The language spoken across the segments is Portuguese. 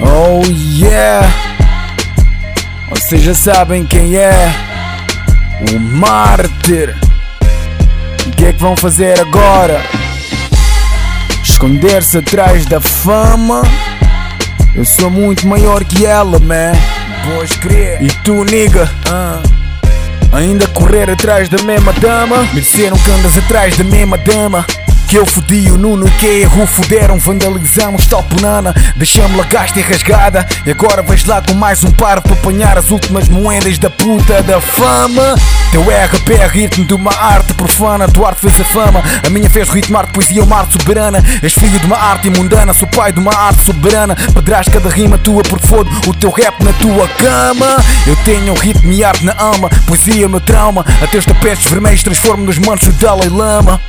Oh yeah! Vocês já sabem quem é o mártir. O que é que vão fazer agora? Esconder-se atrás da fama? Eu sou muito maior que ela, man. Pois crer. E tu, nigga? ah, Ainda correr atrás da mesma dama? Me disseram que andas atrás da mesma dama. Que eu fodi o Nuno e que erro fuderam, vandalizamos top nana, deixamos-la gasta e rasgada. E agora vais lá com mais um par para apanhar as últimas moedas da puta da fama. Teu RP é ritmo de uma arte profana, tua arte fez a fama, a minha fez ritmar de poesia, uma arte soberana. És filho de uma arte imundana, sou pai de uma arte soberana. Pedraste cada rima tua porque fodo o teu rap na tua cama. Eu tenho ritmo e arte na alma, poesia é o meu trauma. Até os tapetes vermelhos transformo nos manos do Dalai Lama.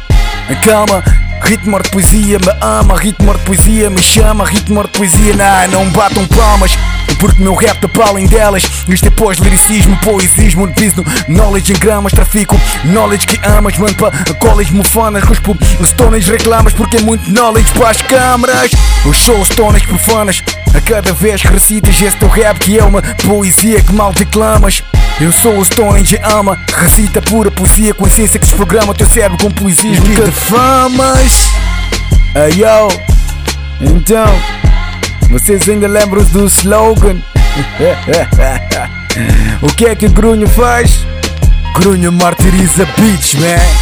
Calma, ritmo de poesia me ama, ritmo de poesia me chama, ritmo de poesia. Não, não batam palmas. Porque meu rap tá para além delas. Isto é pós-liricismo, poesismo Diviso knowledge em gramas Trafico knowledge que amas Mano para college mufanas Cuspo stones reclamas Porque é muito knowledge para as câmaras. Eu sou stones profanas A cada vez que recitas esse teu rap Que é uma poesia que mal declamas eu sou o Stone de ama Recita pura poesia com essência que desprograma teu cérebro com poesias te famas Ayo Então Vocês ainda lembram do slogan? o que é que o Grunho faz? Grunho martiriza bitch man